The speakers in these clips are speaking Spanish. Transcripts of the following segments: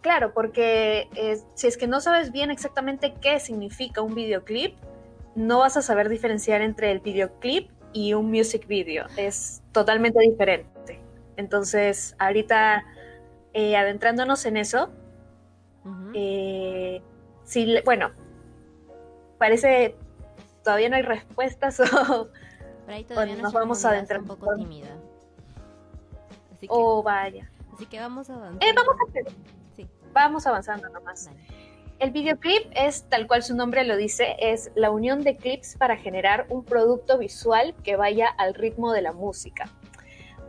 claro, porque eh, si es que no sabes bien exactamente qué significa un videoclip, no vas a saber diferenciar entre el videoclip y un music video. Es totalmente diferente. Entonces, ahorita eh, adentrándonos en eso, eh, bueno, parece todavía no hay respuestas o, nos vamos a adentrar un poco tímida. oh, vaya. Así que vamos a avanzar. Eh, vamos a hacer. Vamos avanzando nomás. El videoclip es, tal cual su nombre lo dice, es la unión de clips para generar un producto visual que vaya al ritmo de la música.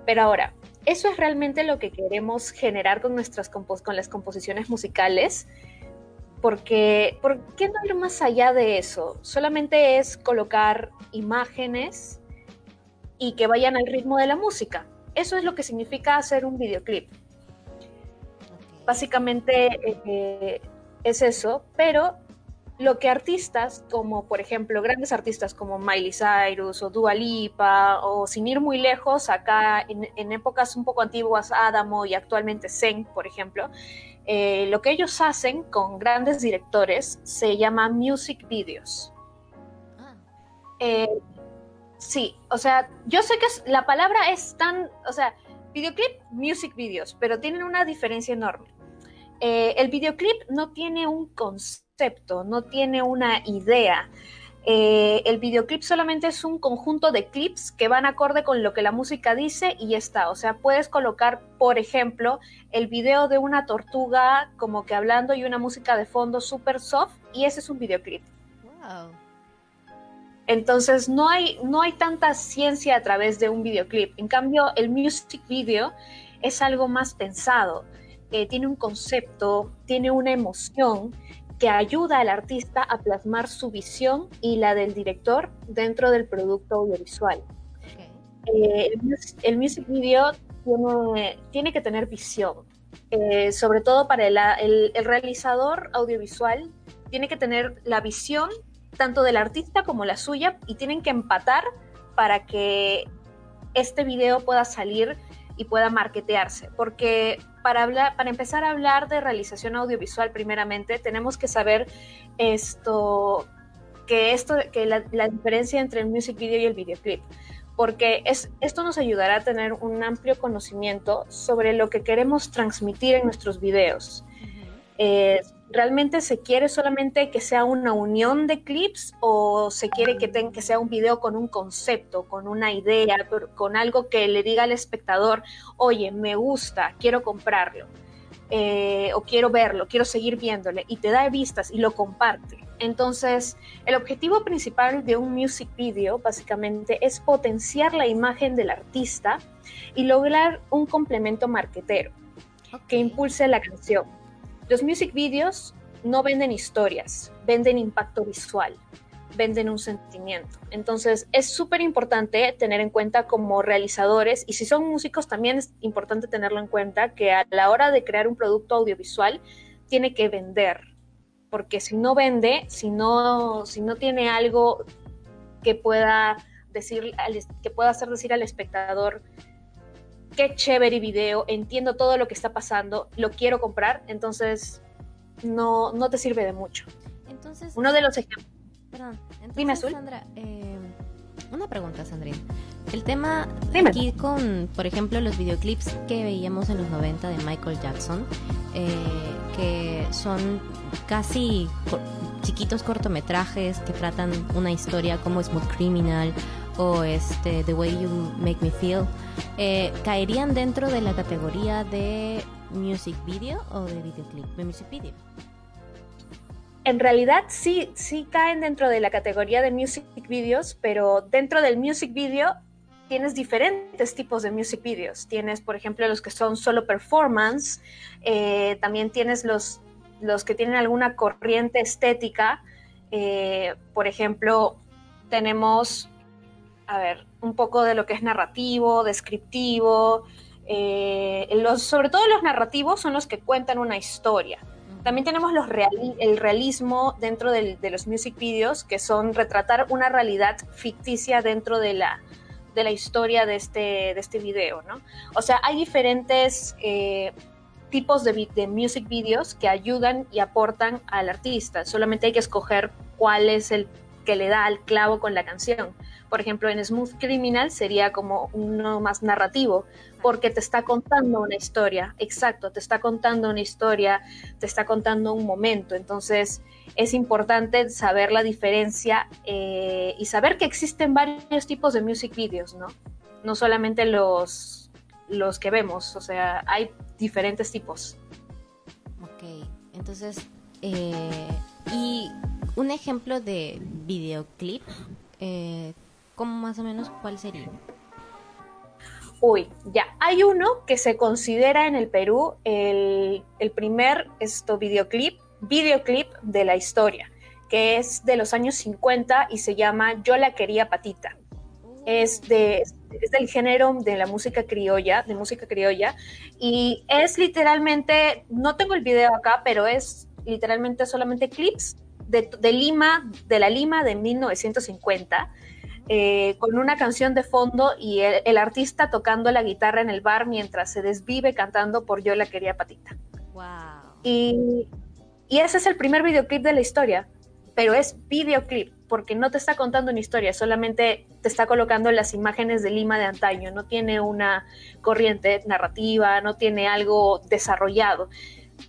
Pero ahora, ¿eso es realmente lo que queremos generar con, nuestras con las composiciones musicales? Porque, ¿por qué no ir más allá de eso? Solamente es colocar imágenes y que vayan al ritmo de la música. Eso es lo que significa hacer un videoclip. Básicamente eh, es eso, pero lo que artistas como, por ejemplo, grandes artistas como Miley Cyrus o Dua Lipa, o sin ir muy lejos, acá en, épocas un poco antiguas, Adamo y actualmente Zen, por ejemplo, eh, lo que ellos hacen con grandes directores se llama music videos. Ah. Eh, sí, o sea, yo sé que la palabra es tan, o sea, videoclip, music videos, pero tienen una diferencia enorme. Eh, el videoclip no tiene un concepto, no tiene una idea. Eh, el videoclip solamente es un conjunto de clips que van acorde con lo que la música dice y ya está. O sea, puedes colocar, por ejemplo, el video de una tortuga como que hablando y una música de fondo súper soft y ese es un videoclip. Entonces no hay, no hay tanta ciencia a través de un videoclip. En cambio, el music video es algo más pensado. Eh, tiene un concepto, tiene una emoción que ayuda al artista a plasmar su visión y la del director dentro del producto audiovisual. Eh, el, music video tiene, que tener visión, eh, sobre todo para el, realizador audiovisual, tiene que tener la visión tanto del artista como la suya y tienen que empatar para que este video pueda salir y pueda marketearse, porque para, hablar, para empezar a hablar de realización audiovisual, primeramente, tenemos que saber esto, que, esto, que la, diferencia entre el music video y el videoclip, porque es, esto nos ayudará a tener un amplio conocimiento sobre lo que queremos transmitir en nuestros videos realmente se quiere solamente que sea una unión de clips o se quiere que, que sea un video con un concepto, con una idea, con algo que le diga al espectador, oye, me gusta, quiero comprarlo, eh, o quiero verlo, quiero seguir viéndole, y te da vistas y lo comparte. Entonces, el objetivo principal de un music video básicamente es potenciar la imagen del artista y lograr un complemento marquetero que impulse la canción los music videos no venden historias, venden impacto visual, venden un sentimiento. Entonces es súper importante tener en cuenta como realizadores y si son músicos también es importante tenerlo en cuenta que a la hora de crear un producto audiovisual tiene que vender, porque si no vende, si no, si no tiene algo que pueda decir, que pueda hacer decir al espectador qué chévere video, entiendo todo lo que está pasando, lo quiero comprar, entonces no, no te sirve de mucho. Entonces, uno de los ejemplos. Perdón, entonces, Dime, Sandra, eh, una pregunta, Sandrine. El tema aquí con, por ejemplo, los videoclips que veíamos en los 90 de Michael Jackson, eh, que son casi chiquitos cortometrajes que tratan una historia como Smooth Criminal o este The Way You Make Me Feel, eh, ¿caerían dentro de la categoría de music video o de videoclip? De music video. En realidad sí, sí caen dentro de la categoría de music videos, pero dentro del music video tienes diferentes tipos de music videos. Tienes, por ejemplo, los que son solo performance, eh, también tienes los, los que tienen alguna corriente estética. Eh, por ejemplo, tenemos a ver, un poco de lo que es narrativo, descriptivo. Eh, los, sobre todo los narrativos son los que cuentan una historia. También tenemos los el realismo dentro de los music videos, que son retratar una realidad ficticia dentro de la, de la historia de este, de este video, ¿no? O sea, hay diferentes, eh, tipos de, de music videos que ayudan y aportan al artista. Solamente hay que escoger cuál es el que le da al clavo con la canción. Por ejemplo, en Smooth Criminal sería como uno más narrativo, porque te está contando una historia, exacto, te está contando una historia, te está contando un momento. Entonces, es importante saber la diferencia eh, y saber que existen varios tipos de music videos, ¿no? No solamente los, los que vemos, o sea, hay diferentes tipos. Ok, entonces, eh, y un ejemplo de videoclip, eh, ¿cómo más o menos cuál sería? Uy, ya, hay uno que se considera en el Perú el, el primer esto, videoclip videoclip de la historia, que es de los años 50 y se llama Yo la quería patita. Es, de, del género de la música criolla, de música criolla, y es literalmente, no tengo el video acá, pero es literalmente solamente clips de, Lima, de la Lima de 1950, eh, con una canción de fondo y el, artista tocando la guitarra en el bar mientras se desvive cantando por Yo la quería patita. Wow. Y y ese es el primer videoclip de la historia, pero es videoclip porque no te está contando una historia, solamente te está colocando las imágenes de Lima de antaño, no tiene una corriente narrativa, no tiene algo desarrollado.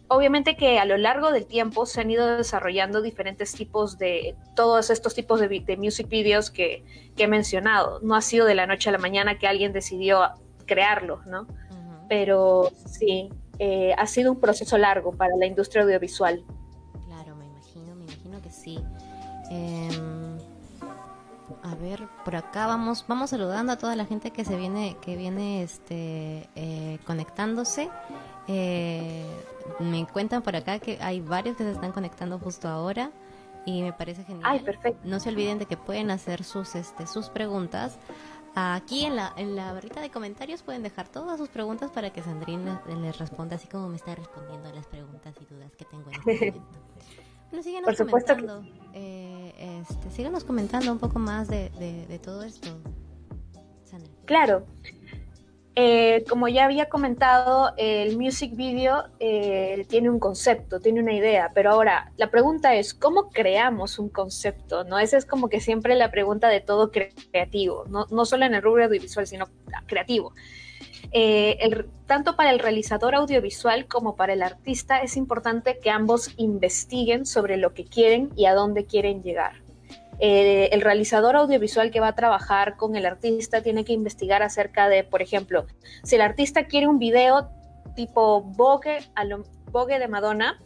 Obviamente que a lo largo del tiempo se han ido desarrollando diferentes tipos de, todos estos tipos de, de music videos que, he mencionado. No ha sido de la noche a la mañana que alguien decidió crearlo, ¿no? Pero sí, eh, ha sido un proceso largo para la industria audiovisual. Claro, me imagino, me imagino que sí. Em, a ver, por acá vamos, vamos saludando a toda la gente que se viene, que viene, este, eh, conectándose. Eh, me cuentan por acá que hay varios que se están conectando justo ahora y me parece genial. Ay, perfecto. No se olviden de que pueden hacer sus, este, sus preguntas Aquí en la, en la barrita de comentarios pueden dejar todas sus preguntas para que Sandrine les, responda así como me está respondiendo a las preguntas y dudas que tengo en este momento. Bueno, síguenos Por supuesto comentando. Eh, este, síganos comentando un poco más de, de, todo esto. Sandrine. Claro. Eh, como ya había comentado, el music video eh, tiene un concepto, tiene una idea, pero ahora la pregunta es, ¿cómo creamos un concepto? ¿no? Esa es como que siempre la pregunta de todo creativo, no, solo en el rubro audiovisual, sino creativo. Eh, tanto para el realizador audiovisual como para el artista es importante que ambos investiguen sobre lo que quieren y a dónde quieren llegar. Eh, el realizador audiovisual que va a trabajar con el artista tiene que investigar acerca de, por ejemplo, si el artista quiere un video tipo Vogue, a Vogue de Madonna,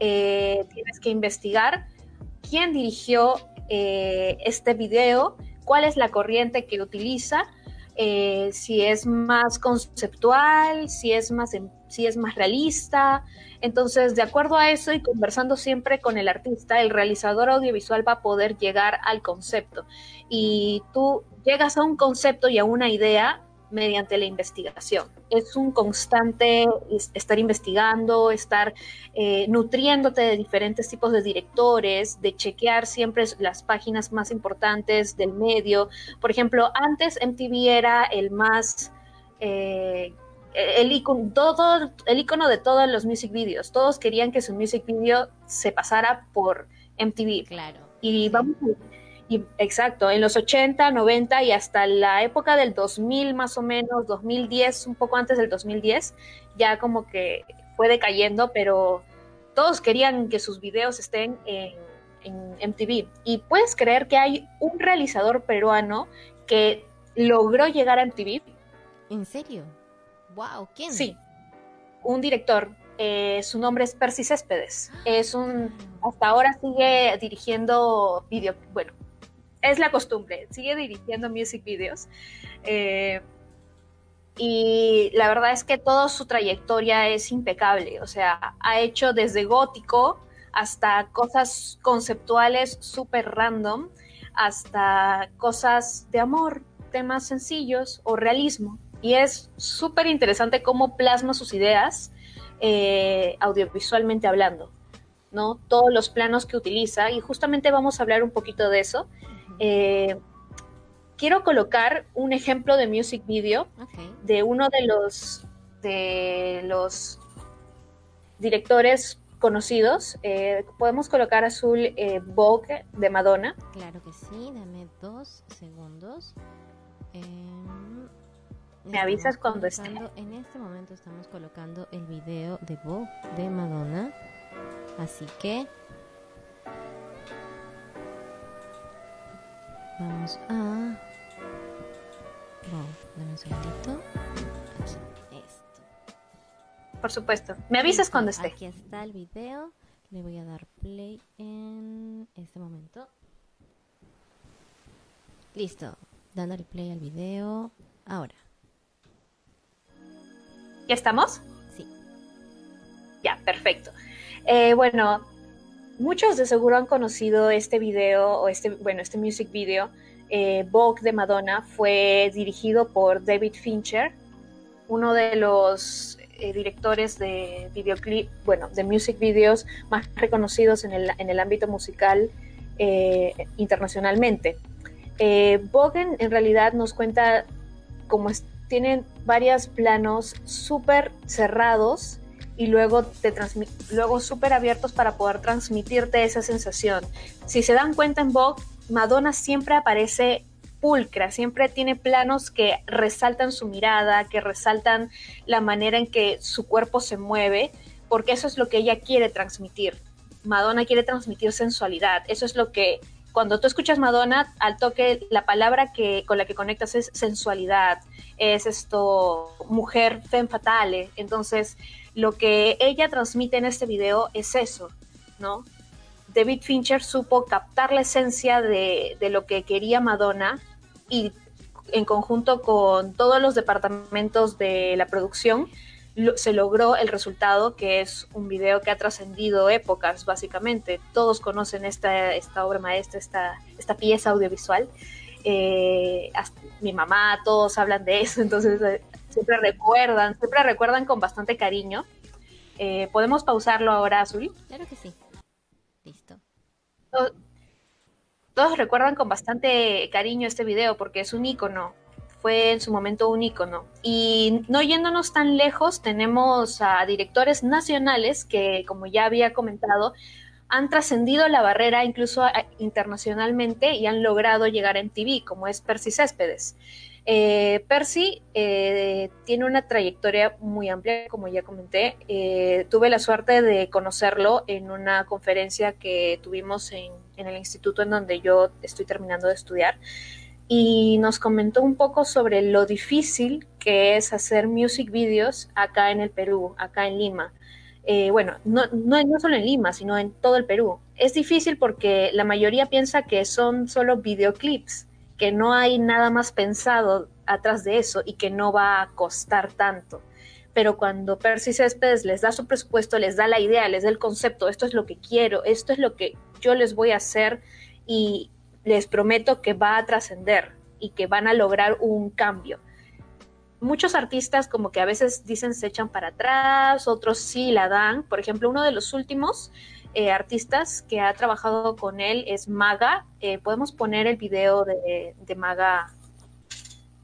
eh, tienes que investigar quién dirigió eh, este video, cuál es la corriente que utiliza, si es más conceptual, si es más, si es más realista, entonces, de acuerdo a eso y conversando siempre con el artista, el realizador audiovisual va a poder llegar al concepto. Y tú llegas a un concepto y a una idea mediante la investigación. Es un constante estar investigando, estar eh, nutriéndote de diferentes tipos de directores, de chequear siempre las páginas más importantes del medio. Por ejemplo, antes MTV era el más... Eh, el icono, todo, el icono de todos los music videos. Todos querían que su music video se pasara por MTV. Claro. Y vamos, y, exacto, en los 80, 90 y hasta la época del 2000 más o menos, 2010, un poco antes del 2010, ya como que fue decayendo, pero todos querían que sus videos estén en, en MTV. Y puedes creer que hay un realizador peruano que logró llegar a MTV. ¿En serio? Wow, ¿quién? Sí, un director. Eh, su nombre es Percy Céspedes. Es un, hasta ahora sigue dirigiendo video, bueno, es la costumbre, sigue dirigiendo music videos. Eh, y la verdad es que toda su trayectoria es impecable, o sea, ha hecho desde gótico hasta cosas conceptuales súper random, hasta cosas de amor, temas sencillos o realismo y es súper interesante cómo plasma sus ideas eh, audiovisualmente hablando, ¿no? Todos los planos que utiliza y justamente vamos a hablar un poquito de eso. Eh, quiero colocar un ejemplo de music video de uno de los de los directores conocidos. Eh, podemos colocar azul eh, Vogue de Madonna. Claro que sí, dame dos segundos. Em, Me avisas cuando esté. En este momento estamos colocando el video de Vogue de Madonna. Así que vamos a... dame un segundito. por supuesto. Me avisas cuando esté. Aquí está el video. Le voy a dar play en este momento. Listo. Dándole play al video. Ahora. ¿Ya estamos? Sí. Ya, perfecto. Eh, bueno, muchos de seguro han conocido este video o este, bueno, este music video. Eh, Vogue de Madonna fue dirigido por David Fincher, uno de los eh, directores de videoclip, bueno, de music videos más reconocidos en el, en el ámbito musical eh, internacionalmente. Eh, Bogen en realidad nos cuenta como tienen varios planos súper cerrados y luego, luego súper abiertos para poder transmitirte esa sensación. Si se dan cuenta en Vogue, Madonna siempre aparece pulcra, siempre tiene planos que resaltan su mirada, que resaltan la manera en que su cuerpo se mueve, porque eso es lo que ella quiere transmitir. Madonna quiere transmitir sensualidad, eso es lo que cuando tú escuchas Madonna, al toque la palabra que con la que conectas es sensualidad, es esto mujer femme fatale, entonces lo que ella transmite en este video es eso, ¿no? David Fincher supo captar la esencia de, de lo que quería Madonna y en conjunto con todos los departamentos de la producción se logró el resultado que es un video que ha trascendido épocas básicamente. Todos conocen esta, esta obra maestra, esta, esta pieza audiovisual. Eh, mi mamá, todos hablan de eso, entonces eh, siempre recuerdan, siempre recuerdan con bastante cariño. Eh, ¿Podemos pausarlo ahora, Azul? Claro que sí. Listo todos recuerdan con bastante cariño este video porque es un icono, fue en su momento un icono. Y no yéndonos tan lejos, tenemos a directores nacionales que, como ya había comentado, han trascendido la barrera incluso internacionalmente y han logrado llegar en TV, como es Percy Céspedes. Eh, Percy eh, tiene una trayectoria muy amplia, como ya comenté. Eh, tuve la suerte de conocerlo en una conferencia que tuvimos en, el instituto en donde yo estoy terminando de estudiar y nos comentó un poco sobre lo difícil que es hacer music videos acá en el Perú, acá en Lima. bueno, no, no, no solo en Lima, sino en todo el Perú. Es difícil porque la mayoría piensa que son solo videoclips que no hay nada más pensado atrás de eso y que no va a costar tanto. Pero cuando Percy Céspedes les da su presupuesto, les da la idea, les da el concepto, esto es lo que quiero, esto es lo que yo les voy a hacer y les prometo que va a trascender y que van a lograr un cambio. Muchos artistas como que a veces dicen se echan para atrás, otros sí la dan. Por ejemplo, uno de los últimos eh, artistas que ha trabajado con él es Maga. Eh, ¿Podemos poner el video de, Maga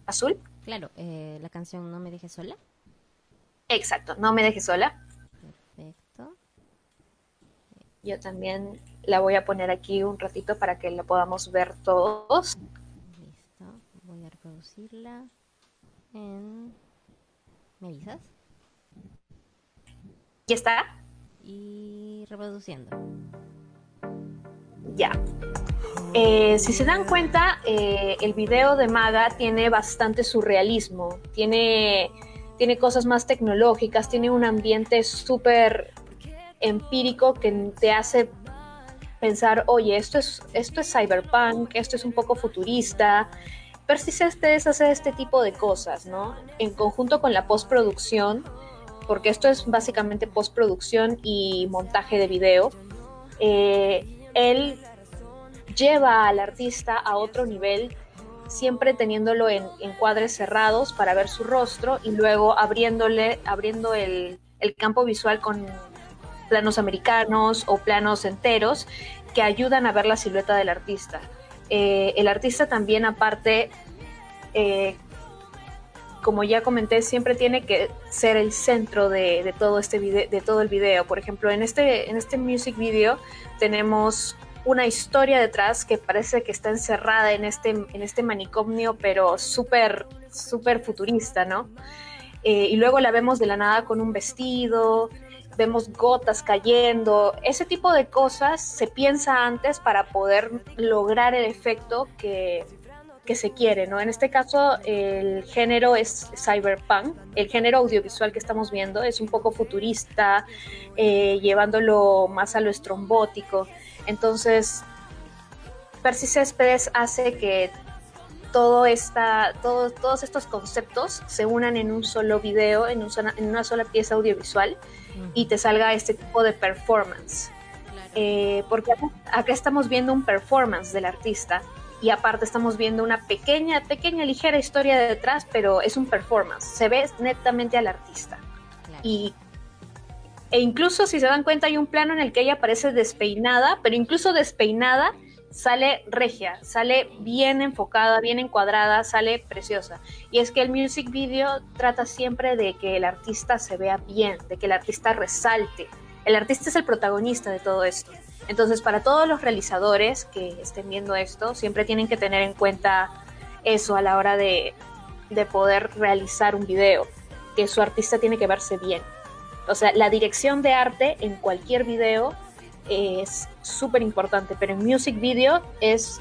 Azul? Claro, eh, la canción No me dejes sola. Exacto, No me dejes sola. Perfecto. Yo también la voy a poner aquí un ratito para que la podamos ver todos. Listo, voy a reproducirla en... ¿Me avisas? ¿Ya está? y reproduciendo. Ya. Eh, si se dan cuenta, eh, el video de Maga tiene bastante surrealismo, tiene, tiene cosas más tecnológicas, tiene un ambiente súper empírico que te hace pensar, oye, esto es, esto es cyberpunk, esto es un poco futurista. Persistentes hace este tipo de cosas, ¿no? En conjunto con la postproducción, porque esto es básicamente postproducción y montaje de video, eh, él lleva al artista a otro nivel, siempre teniéndolo en, cuadres cerrados para ver su rostro y luego abriéndole, abriendo el, campo visual con planos americanos o planos enteros que ayudan a ver la silueta del artista. Eh, el artista también aparte eh, como ya comenté, siempre tiene que ser el centro de, todo este video, de todo el video. Por ejemplo, en este, en este music video tenemos una historia detrás que parece que está encerrada en este, en este manicomio, pero súper, súper futurista, ¿no? Eh, y luego la vemos de la nada con un vestido, vemos gotas cayendo, ese tipo de cosas se piensa antes para poder lograr el efecto que, que se quiere, ¿no? En este caso, el género es cyberpunk, el género audiovisual que estamos viendo es un poco futurista, eh, llevándolo más a lo estrombótico. Entonces, Percy Céspedes hace que todo esta, todos estos conceptos se unan en un solo video, en, en una sola pieza audiovisual y te salga este tipo de performance. Eh, porque acá estamos viendo un performance del artista y aparte estamos viendo una pequeña, pequeña, ligera historia de detrás, pero es un performance, se ve netamente al artista. Y, e incluso si se dan cuenta hay un plano en el que ella parece despeinada, pero incluso despeinada sale regia, sale bien enfocada, bien encuadrada, sale preciosa. Y es que el music video trata siempre de que el artista se vea bien, de que el artista resalte. El artista es el protagonista de todo esto. Entonces, para todos los realizadores que estén viendo esto, siempre tienen que tener en cuenta eso a la hora de, poder realizar un video, que su artista tiene que verse bien. O sea, la dirección de arte en cualquier video es súper importante, pero en music video es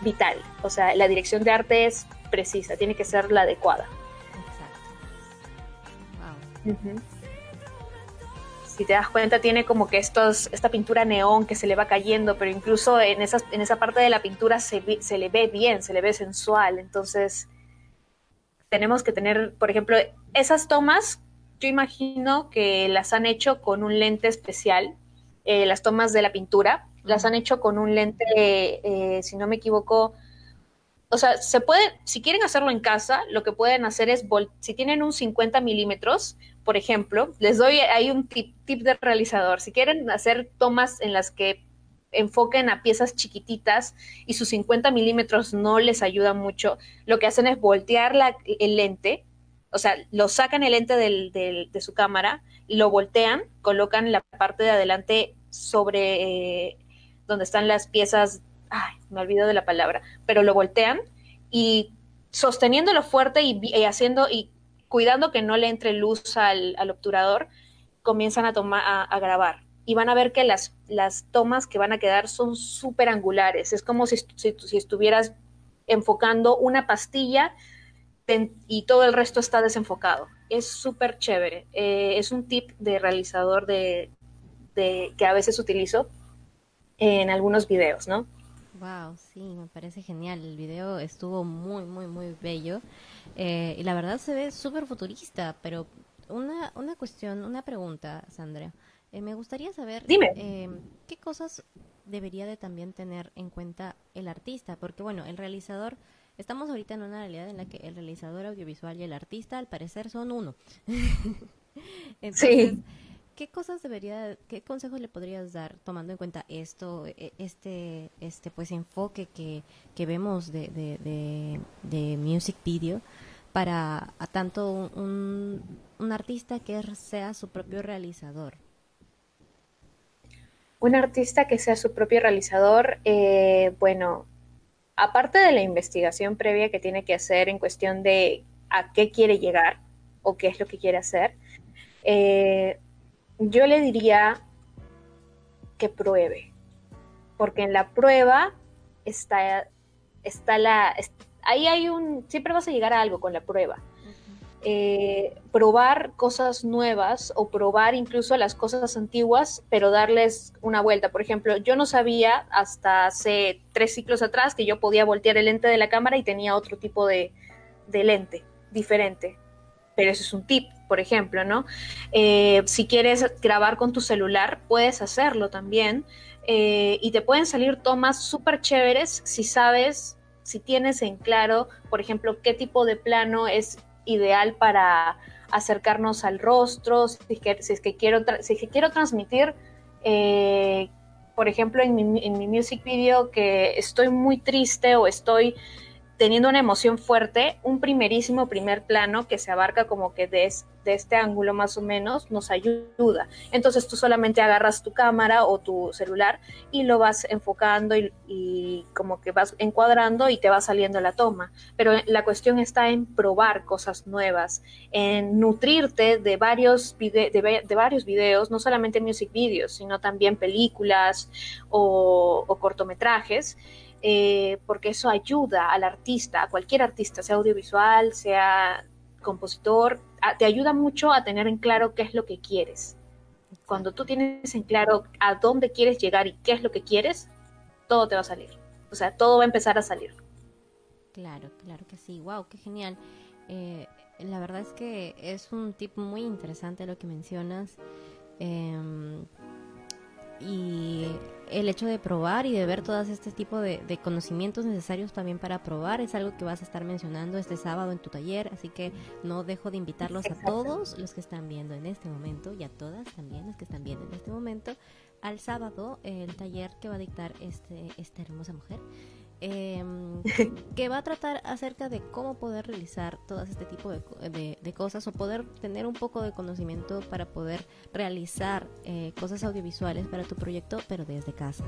vital. O sea, la dirección de arte es precisa, tiene que ser la adecuada. Exacto. Wow si te das cuenta, tiene como que estos, esta pintura neón que se le va cayendo, pero incluso en, esas, en esa parte de la pintura se, se le ve bien, se le ve sensual. Entonces, tenemos que tener, por ejemplo, esas tomas, yo imagino que las han hecho con un lente especial, eh, las tomas de la pintura, las han hecho con un lente, eh, si no me equivoco, o sea, se puede, si quieren hacerlo en casa, lo que pueden hacer es, si tienen un 50 milímetros, por ejemplo, les doy, hay un tip, de realizador, si quieren hacer tomas en las que enfoquen a piezas chiquititas y sus 50 milímetros no les ayuda mucho, lo que hacen es voltear la, el lente, o sea, lo sacan el lente del, de su cámara, lo voltean, colocan la parte de adelante sobre eh, donde están las piezas ay, me olvido de la palabra, pero lo voltean y sosteniéndolo fuerte y, haciendo y cuidando que no le entre luz al, obturador, comienzan a, tomar, a, grabar. Y van a ver que las, las tomas que van a quedar son súper angulares. Es como si, si, estuvieras enfocando una pastilla y todo el resto está desenfocado. Es súper chévere. Eh, es un tip de realizador de, de, que a veces utilizo en algunos videos, ¿no? Wow, sí, me parece genial. El video estuvo muy, muy, muy bello. Eh, y la verdad se ve súper futurista, pero una, una cuestión, una pregunta, Sandra. Eh, me gustaría saber eh, qué cosas debería de también tener en cuenta el artista, porque bueno, el realizador, estamos ahorita en una realidad en la que el realizador audiovisual y el artista al parecer son uno. Entonces, sí ¿qué cosas debería, qué consejos le podrías dar tomando en cuenta esto, e, este, este pues enfoque que, que vemos de, de, de, music video para tanto un, un artista que sea su propio realizador? Un artista que sea su propio realizador, eh, bueno, aparte de la investigación previa que tiene que hacer en cuestión de a qué quiere llegar o qué es lo que quiere hacer, eh, yo le diría que pruebe, porque en la prueba está, está la... ahí hay un... Siempre vas a llegar a algo con la prueba. Eh, probar cosas nuevas o probar incluso las cosas antiguas, pero darles una vuelta. Por ejemplo, yo no sabía hasta hace tres ciclos atrás que yo podía voltear el lente de la cámara y tenía otro tipo de, de lente diferente. Pero eso es un tip por ejemplo, ¿no? Eh, si quieres grabar con tu celular, puedes hacerlo también. Eh, y te pueden salir tomas súper chéveres si sabes, si tienes en claro, por ejemplo, qué tipo de plano es ideal para acercarnos al rostro, si es que, si es que quiero, si que quiero transmitir, eh, por ejemplo, en mi, en mi music video que estoy muy triste o estoy teniendo una emoción fuerte, un primerísimo primer plano que se abarca como que de, de, este ángulo más o menos nos ayuda. Entonces tú solamente agarras tu cámara o tu celular y lo vas enfocando y, como que vas encuadrando y te va saliendo la toma. Pero la cuestión está en probar cosas nuevas, en nutrirte de varios, de, varios videos, no solamente music videos, sino también películas o cortometrajes eh, porque eso ayuda al artista, a cualquier artista, sea audiovisual, sea compositor, te ayuda mucho a tener en claro qué es lo que quieres. Cuando tú tienes en claro a dónde quieres llegar y qué es lo que quieres, todo te va a salir. O sea, todo va a empezar a salir. Claro, claro que sí. Wow, qué genial. Eh, la verdad es que es un tip muy interesante lo que mencionas. Em, y el hecho de probar y de ver todos este tipo de, conocimientos necesarios también para probar es algo que vas a estar mencionando este sábado en tu taller, así que no dejo de invitarlos a todos los que están viendo en este momento y a todas también las que están viendo en este momento al sábado el taller que va a dictar este, esta hermosa mujer Em, que va a tratar acerca de cómo poder realizar todo este tipo de, cosas o poder tener un poco de conocimiento para poder realizar eh, cosas audiovisuales para tu proyecto, pero desde casa.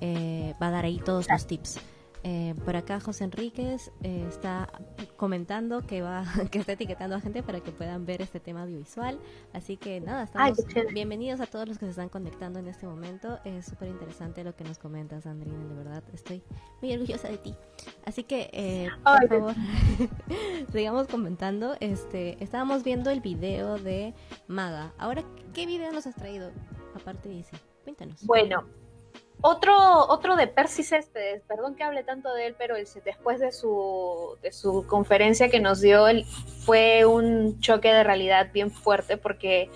Eh, va a dar ahí todos los tips. Eh, por acá José Enríquez eh, está comentando que va que está etiquetando a gente para que puedan ver este tema audiovisual. Así que nada, estamos bienvenidos a todos los que se están conectando en este momento. Es súper interesante lo que nos comentas, Andrina, de verdad. Estoy muy orgullosa de ti. Así que, eh, por favor, sigamos comentando. Este, estábamos viendo el video de Maga. Ahora, ¿qué video nos has traído? Aparte de ese, cuéntanos. Bueno, otro, otro de Percy Céspedes, perdón que hable tanto de él, pero después de su, de su conferencia que nos dio, fue un choque de realidad bien fuerte porque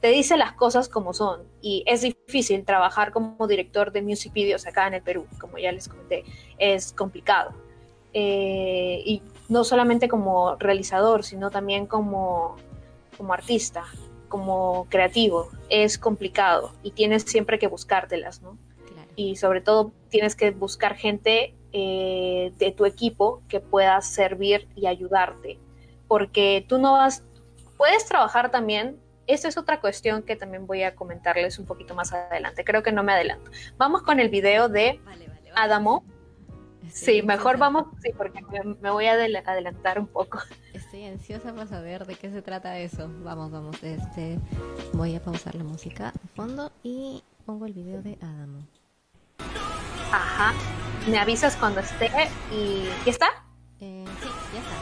te dice las cosas como son y es difícil trabajar como director de music videos acá en el Perú, como ya les comenté, es complicado. Eh, y no solamente como realizador, sino también como, como artista, como creativo, es complicado y tienes siempre que buscártelas, ¿no? Y sobre todo tienes que buscar gente eh, de tu equipo que pueda servir y ayudarte, porque tú no vas, puedes trabajar también, esta es otra cuestión que también voy a comentarles un poquito más adelante, creo que no me adelanto. Vamos con el video de Adamo. Sí, mejor vamos, sí, porque me, voy a adelantar un poco. Estoy ansiosa para saber de qué se trata eso. Vamos, vamos, este, voy a pausar la música de fondo y pongo el video de Adamo. Ajá. Me avisas cuando esté y... ¿Ya está? Eh, sí, ya está.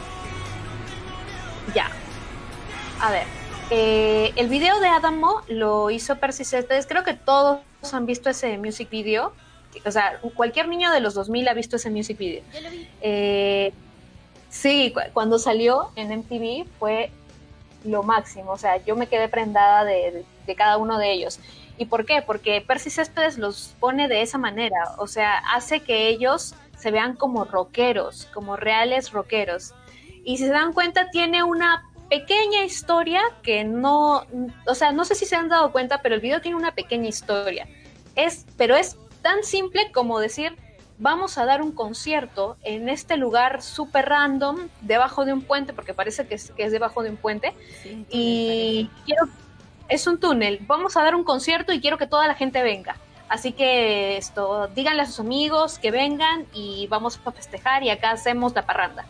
Ya. A ver. Eh, el video de Adamo lo hizo Percy Creo que todos han visto ese music video. O sea, cualquier niño de los 2000 ha visto ese music video. Yo lo vi. Eh, sí, cuando salió en MTV fue lo máximo. O sea, yo me quedé prendada de cada uno de ellos. ¿Y por qué? Porque Percy Céspedes los pone de esa manera, o sea, hace que ellos se vean como rockeros, como reales rockeros. Y si se dan cuenta, tiene una pequeña historia que no, o sea, no sé si se han dado cuenta, pero el video tiene una pequeña historia. Es, pero es tan simple como decir, vamos a dar un concierto en este lugar súper random, debajo de un puente, porque parece que es, que es debajo de un puente, y quiero es un túnel, vamos a dar un concierto y quiero que toda la gente venga. Así que esto, díganle a sus amigos que vengan y vamos a festejar y acá hacemos la parranda.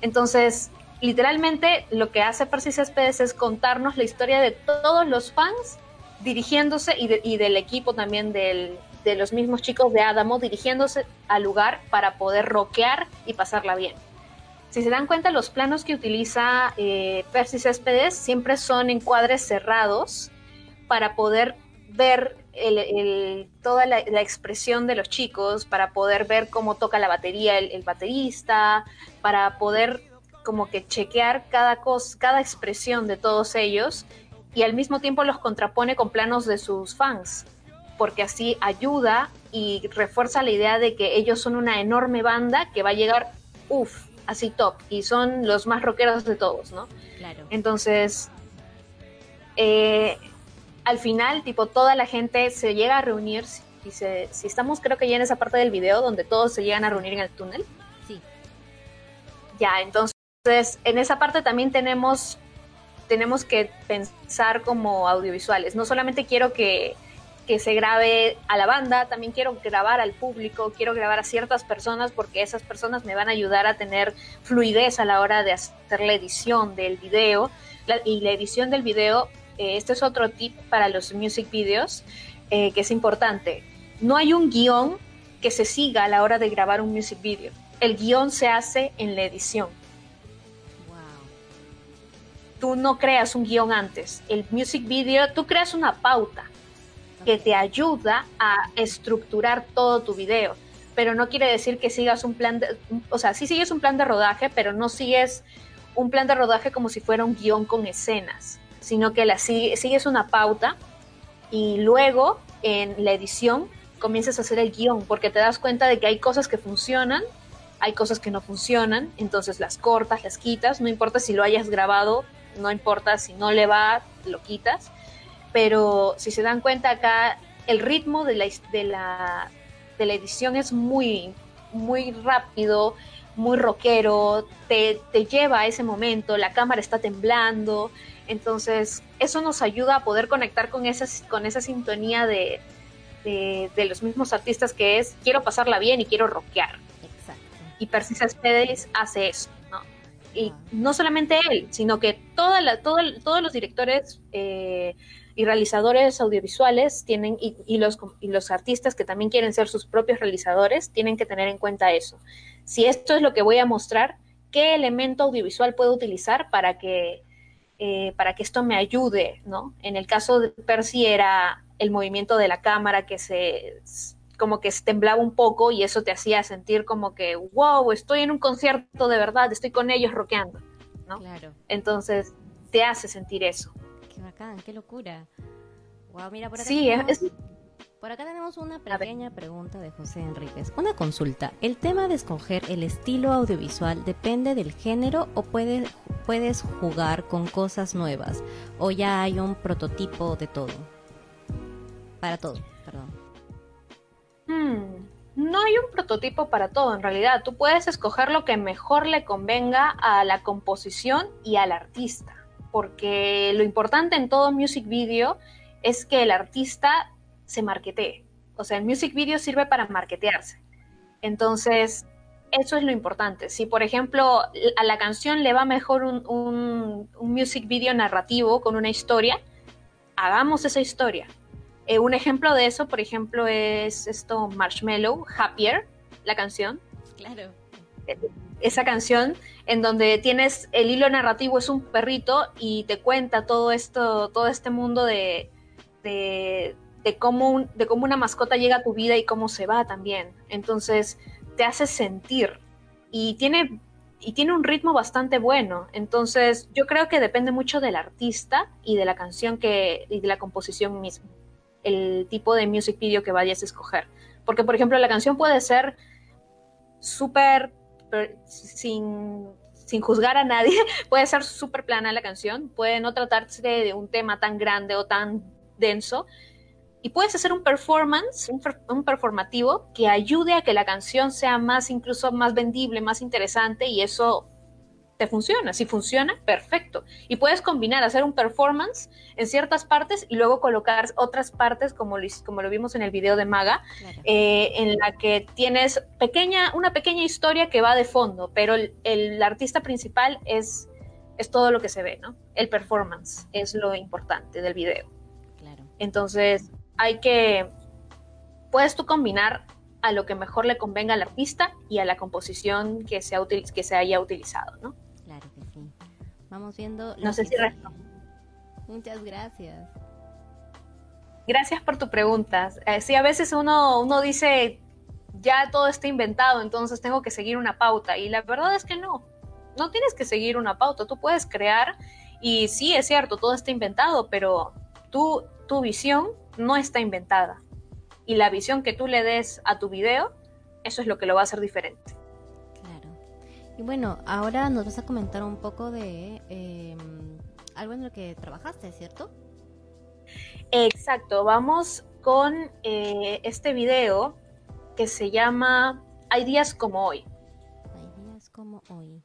Entonces, literalmente lo que hace Percy Céspedes es contarnos la historia de todos los fans dirigiéndose y, del equipo también de los mismos chicos de Adamo dirigiéndose al lugar para poder rockear y pasarla bien. Si se dan cuenta, los planos que utiliza eh, Percy Céspedes siempre son encuadres cerrados para poder ver toda la, expresión de los chicos, para poder ver cómo toca la batería el, baterista, para poder como que chequear cada, cosa, cada expresión de todos ellos y al mismo tiempo los contrapone con planos de sus fans, porque así ayuda y refuerza la idea de que ellos son una enorme banda que va a llegar, uff, así top y son los más rockeros de todos, ¿no? Claro. Entonces, eh, al final, tipo, toda la gente se llega a reunir, y si estamos creo que ya en esa parte del video donde todos se llegan a reunir en el túnel. Sí. Ya, entonces en esa parte también tenemos, tenemos que pensar como audiovisuales. No solamente quiero que, que se grabe a la banda, también quiero grabar al público, quiero grabar a ciertas personas porque esas personas me van a ayudar a tener fluidez a la hora de hacer la edición del video. y la edición del video, eh, este es otro tip para los music videos eh, que es importante. No hay un guion que se siga a la hora de grabar un music video. El guion se hace en la edición tú no creas un guion antes. El music video, tú creas una pauta que te ayuda a estructurar todo tu video. Pero no quiere decir que sigas un plan de, o sea, sí sigues un plan de rodaje, pero no sigues un plan de rodaje como si fuera un guion con escenas, sino que la sigues una pauta y luego en la edición comienzas a hacer el guion, porque te das cuenta de que hay cosas que funcionan, hay cosas que no funcionan, entonces las cortas, las quitas, no importa si lo hayas grabado no importa si no le va, lo quitas. Pero si se dan cuenta acá, el ritmo de la, de la, de la edición es muy, muy rápido, muy rockero, te, te, lleva a ese momento, la cámara está temblando, entonces eso nos ayuda a poder conectar con esa, con esa sintonía de, de, de los mismos artistas que es quiero pasarla bien y quiero rockear. Exacto. Y Percy Spedes hace eso y no solamente él, sino que toda la, todo, todos los directores eh, y realizadores audiovisuales tienen, y, los, y los artistas que también quieren ser sus propios realizadores, tienen que tener en cuenta eso. Si esto es lo que voy a mostrar, ¿qué elemento audiovisual puedo utilizar para que, eh, para que esto me ayude? ¿no? En el caso de Percy era el movimiento de la cámara que se como que temblaba un poco y eso te hacía sentir como que, wow, estoy en un concierto de verdad, estoy con ellos rockeando, ¿no? Claro. Entonces, te hace sentir eso. Qué bacán, qué locura. Wow, mira, por acá sí, tenemos, Por acá tenemos una pequeña pregunta de José Enríquez. Una consulta. ¿El tema de escoger el estilo audiovisual depende del género o puedes, puedes jugar con cosas nuevas? ¿O ya hay un prototipo de todo? Para todo, perdón. Hmm, no hay un prototipo para todo, en realidad. Tú puedes escoger lo que mejor le convenga a la composición y al artista, porque lo importante en todo music video es que el artista se marketee. O sea, el music video sirve para marketearse. Entonces, eso es lo importante. Si, por ejemplo, a la canción le va mejor un, un music video narrativo con una historia, hagamos esa historia eh, un ejemplo de eso, por ejemplo, es esto Marshmallow, Happier, la canción. Claro. Esa canción en donde tienes el hilo narrativo es un perrito y te cuenta todo esto, todo este mundo de, de, cómo, de cómo una mascota llega a tu vida y cómo se va también. Entonces te hace sentir y tiene y tiene un ritmo bastante bueno. Entonces, yo creo que depende mucho del artista y de la canción que y de la composición misma el tipo de music video que vayas a escoger. Porque, por ejemplo, la canción puede ser súper, sin, sin juzgar a nadie, puede ser súper plana la canción, puede no tratarse de un tema tan grande o tan denso, y puedes hacer un performance, un, un, performativo que ayude a que la canción sea más, incluso más vendible, más interesante, y eso te funciona. Si funciona, perfecto. Y puedes combinar, hacer un performance en ciertas partes y luego colocar otras partes, como lo, como lo vimos en el video de Maga, eh, en la que tienes pequeña, una pequeña historia que va de fondo, pero el, artista principal es, es todo lo que se ve, ¿no? El performance es lo importante del video. Claro. Entonces, hay que, puedes tú combinar a lo que mejor le convenga al artista y a la composición que se, que se haya utilizado, ¿no? Vamos viendo. No sé si resto. Muchas gracias. Gracias por tu pregunta. Eh, sí, a veces uno, uno dice, ya todo está inventado, entonces tengo que seguir una pauta. Y la verdad es que no. No tienes que seguir una pauta. Tú puedes crear, y sí, es cierto, todo está inventado, pero tú, tu visión no está inventada. Y la visión que tú le des a tu video, eso es lo que lo va a hacer diferente. Y bueno, ahora nos vas a comentar un poco de em, algo en lo que trabajaste, ¿cierto? Exacto, vamos con eh, este video que se llama Hay días como hoy. Hay días como hoy.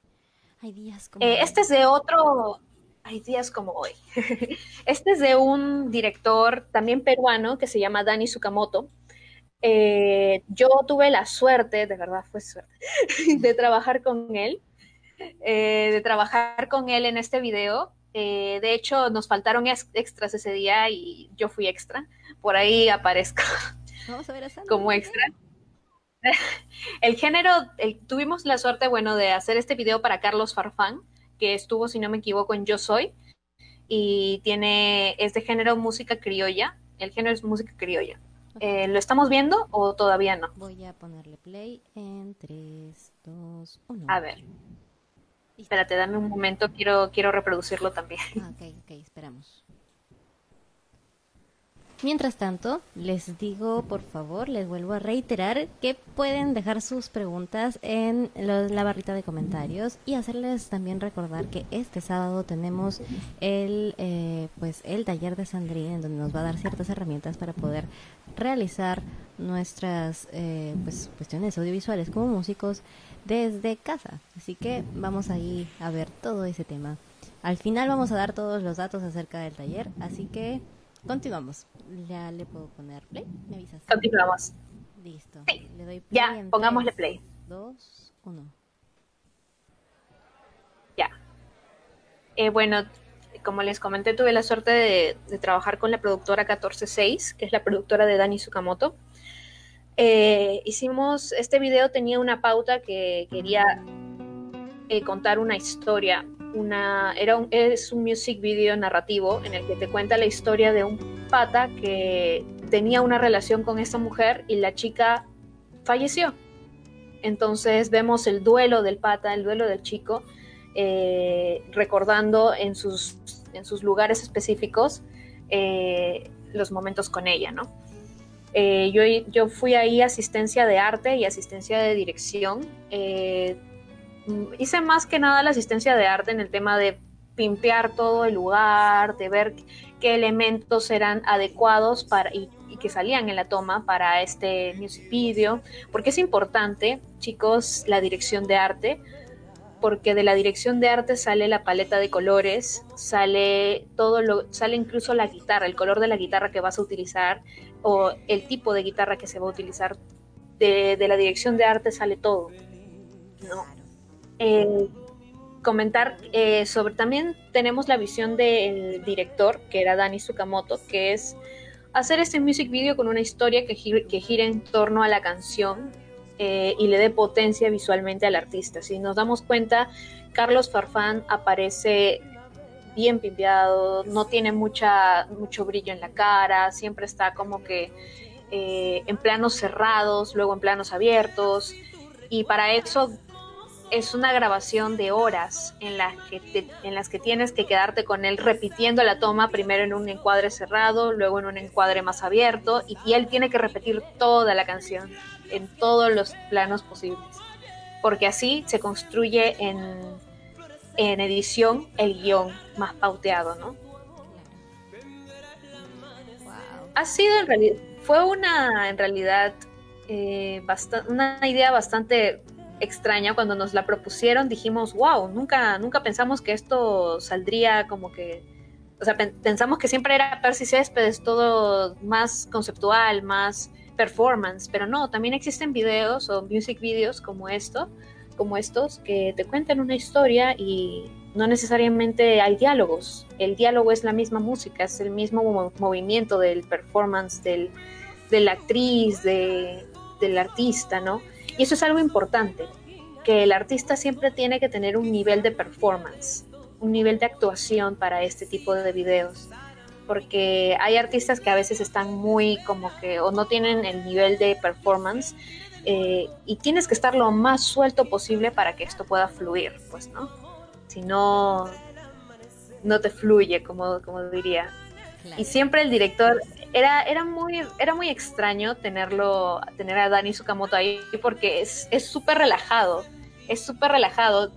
Hay días como eh, Este es de otro, hay días como hoy. este es de un director también peruano que se llama Dani Sukamoto. Eh, yo tuve la suerte, de verdad fue suerte, de trabajar con él, eh, de trabajar con él en este video. de hecho, nos faltaron extras ese día y yo fui extra. Por ahí aparezco Vamos a ver como extra. El género, tuvimos la suerte, bueno, de hacer este video para Carlos Farfán, que estuvo, si no me equivoco, en Yo Soy, y tiene, es de género música criolla, el género es música criolla. Eh, ¿Lo estamos viendo o todavía no? Voy a ponerle play en 3, 2, 1. A ver. Espérate, dame un momento, quiero, quiero reproducirlo también. Ah, ok, ok, esperamos. Mientras tanto, les digo, por favor, les vuelvo a reiterar que pueden dejar sus preguntas en la barrita de comentarios y hacerles también recordar que este sábado tenemos el, eh, pues, el taller de Sandrine, en donde nos va a dar ciertas herramientas para poder realizar nuestras eh, pues, cuestiones audiovisuales como músicos desde casa. Así que vamos ahí a ver todo ese tema. Al final vamos a dar todos los datos acerca del taller, así que Continuamos. Ya le puedo poner play. ¿Me avisas? Continuamos. Listo. Le doy play. Ya, pongámosle play. Dos, uno. Ya. Eh, bueno, como les comenté, tuve la suerte de, trabajar con la productora 146, que es la productora de Dani Sukamoto. Eh, hicimos, este video tenía una pauta que quería eh, contar una historia era es un music video narrativo en el que te cuenta la historia de un pata que tenía una relación con esta mujer y la chica falleció. Entonces vemos el duelo del pata, el duelo del chico, eh, recordando en sus, en sus lugares específicos eh, los momentos con ella, ¿no? Eh, yo, yo, fui ahí asistencia de arte y asistencia de dirección hice más que nada la asistencia de arte en el tema de pimpear todo el lugar, de ver qué elementos eran adecuados para y, que salían en la toma para este music video, porque es importante, chicos, la dirección de arte, porque de la dirección de arte sale la paleta de colores, sale todo lo, sale incluso la guitarra, el color de la guitarra que vas a utilizar o el tipo de guitarra que se va a utilizar. De, de la dirección de arte sale todo. ¿no? Eh, comentar eh, sobre también tenemos la visión del director, que era Dani Sukamoto, que es hacer este music video con una historia que, gira en torno a la canción eh, y le dé potencia visualmente al artista. Si nos damos cuenta, Carlos Farfán aparece bien pimpeado, no tiene mucha, mucho brillo en la cara, siempre está como que en planos cerrados, luego en planos abiertos, y para eso es una grabación de horas en las que, en las que tienes que quedarte con él repitiendo la toma, primero en un encuadre cerrado, luego en un encuadre más abierto, y, él tiene que repetir toda la canción en todos los planos posibles, porque así se construye en, en edición el guion más pauteado, ¿no? Ha sido en realidad, fue una en realidad eh, una idea bastante extraña cuando nos la propusieron dijimos wow nunca nunca pensamos que esto saldría como que o sea pensamos que siempre era Percy Céspedes todo más conceptual más performance pero no también existen videos o music videos como esto como estos que te cuentan una historia y no necesariamente hay diálogos. El diálogo es la misma música es el mismo movimiento del performance del, de la actriz de, del artista no y eso es algo importante, que el artista siempre tiene que tener un nivel de performance, un nivel de actuación para este tipo de videos. Porque hay artistas que a veces están muy como que o no tienen el nivel de performance eh, y tienes que estar lo más suelto posible para que esto pueda fluir, pues, ¿no? Si no, no te fluye, como, como diría. Y siempre el director era, era muy, era muy extraño tenerlo, tener a Dani Sukamoto ahí porque es súper relajado, es súper relajado.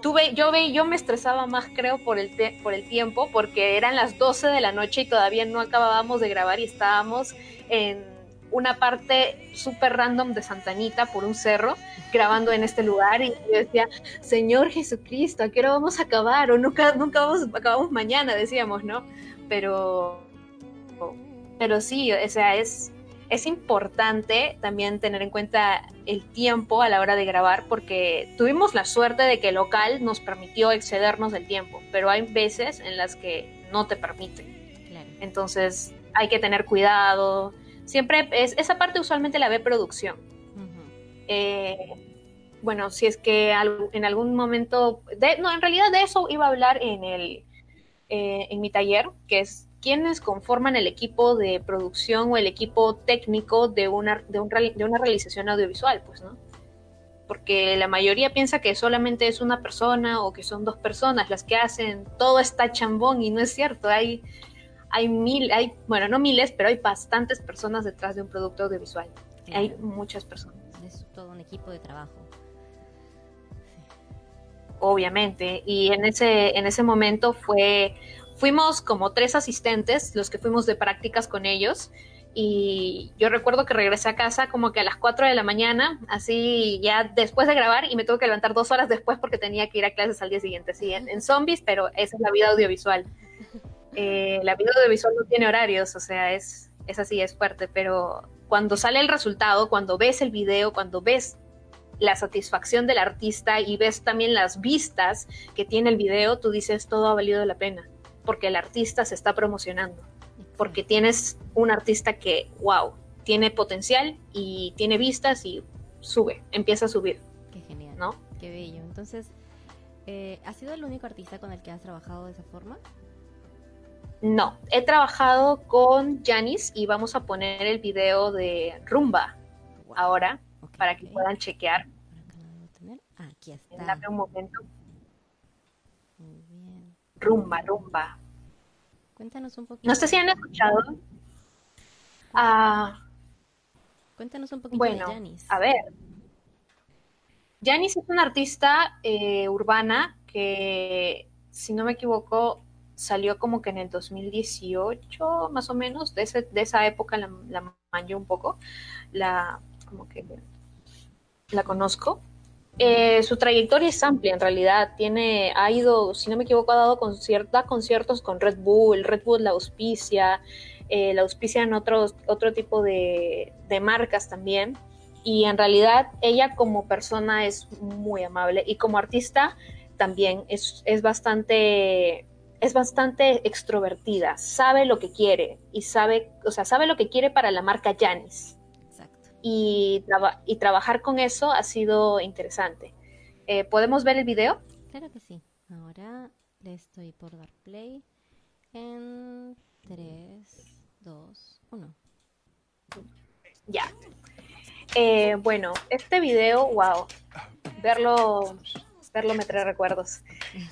Tuve, yo ve, yo me estresaba más creo por el, por el tiempo porque eran las 12 de la noche y todavía no acabábamos de grabar y estábamos en, una parte súper random de Santanita por un cerro, grabando en este lugar y yo decía, Señor Jesucristo, ¿a qué hora vamos a acabar? O nunca, nunca vamos, acabamos mañana, decíamos, ¿no? Pero, pero sí, o sea, es, es importante también tener en cuenta el tiempo a la hora de grabar porque tuvimos la suerte de que el local nos permitió excedernos del tiempo, pero hay veces en las que no te permite. Entonces hay que tener cuidado. Siempre es, esa parte usualmente la ve producción. Eh, bueno, si es que en algún momento, no, en realidad de eso iba a hablar en el eh, en mi taller, que es quienes conforman el equipo de producción o el equipo técnico de una, de, una realización audiovisual, pues, ¿no? Porque la mayoría piensa que solamente es una persona o que son dos personas las que hacen todo está chambón y no es cierto. Hay, hay mil, hay, bueno, no miles, pero hay bastantes personas detrás de un producto audiovisual. Hay muchas personas. Es todo un equipo de trabajo. Obviamente. Y en ese, en ese momento fue fuimos como tres asistentes, los que fuimos de prácticas con ellos. Y yo recuerdo que regresé a casa como que a las 4 de la mañana, así ya después de grabar, y me tuve que levantar dos horas después porque tenía que ir a clases al día siguiente. Sí, en, zombies, pero esa es la vida audiovisual. Eh, la vida audiovisual no tiene horarios, o sea, es, es así, es fuerte, pero cuando sale el resultado, cuando ves el video, cuando ves la satisfacción del artista y ves también las vistas que tiene el video, tú dices, todo ha valido la pena porque el artista se está promocionando, porque tienes un artista que, wow, tiene potencial y tiene vistas y sube, empieza a subir. Qué genial. ¿No? Qué bello. Entonces, eh, ¿has sido el único artista con el que has trabajado de esa forma? No, he trabajado con Janis y vamos a poner el video de Rumba ahora para que puedan chequear. Aquí está. un momento. Rumba, rumba. Cuéntanos un poquito. No sé si han escuchado. Ah, Cuéntanos un poquito bueno, de Janis. A ver. Janis es una artista eh, urbana que, si no me equivoco, salió como que en el 2018, más o menos. De, de esa época la, la manjo un poco. La, como que la conozco. Eh, su trayectoria es amplia en realidad. Tiene, ha ido, si no me equivoco, ha dado conciertos con Red Bull, Red Bull la auspicia, eh, la auspician otros, otro tipo de, marcas también. Y en realidad ella como persona es muy amable y como artista también es, es bastante es bastante extrovertida, sabe lo que quiere y sabe, o sea, sabe lo que quiere para la marca Janis y, y trabajar con eso ha sido interesante. Eh, ¿Podemos ver el video? Claro que sí. Ahora le estoy por dar play en 3, 2, 1. Ya. Eh, bueno, este video, wow, verlo verlo me trae recuerdos.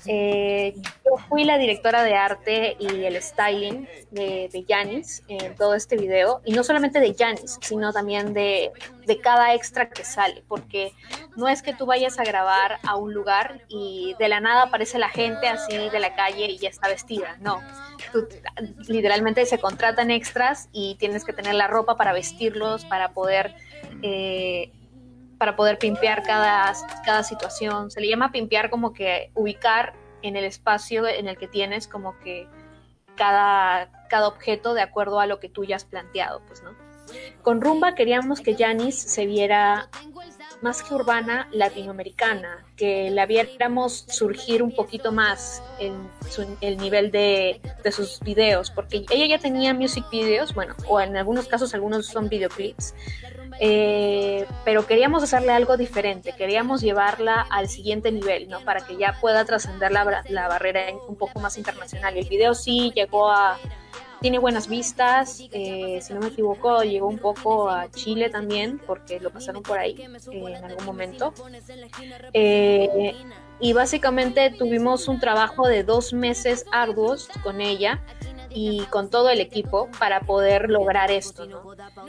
Eh, yo fui la directora de arte y el styling de, de Janis en todo este video, y no solamente de Janis, sino también de, de, cada extra que sale, porque no es que tú vayas a grabar a un lugar y de la nada aparece la gente así de la calle y ya está vestida, no. Tú, literalmente se contratan extras y tienes que tener la ropa para vestirlos, para poder... Eh, para poder pimpear cada, cada situación. Se le llama pimpear como que ubicar en el espacio en el que tienes como que cada, cada objeto de acuerdo a lo que tú ya has planteado, pues, ¿no? Con Rumba queríamos que Janis se viera más que urbana, latinoamericana, que la viéramos surgir un poquito más en el nivel de, de, sus videos, porque ella ya tenía music videos, bueno, o en algunos casos algunos son videoclips, eh, pero queríamos hacerle algo diferente, queríamos llevarla al siguiente nivel, ¿no? Para que ya pueda trascender la, la barrera un poco más internacional. Y el video sí llegó a, tiene buenas vistas, eh, si no me equivoco, llegó un poco a Chile también, porque lo pasaron por ahí eh, en algún momento. y básicamente tuvimos un trabajo de dos meses arduos con ella y con todo el equipo para poder lograr esto.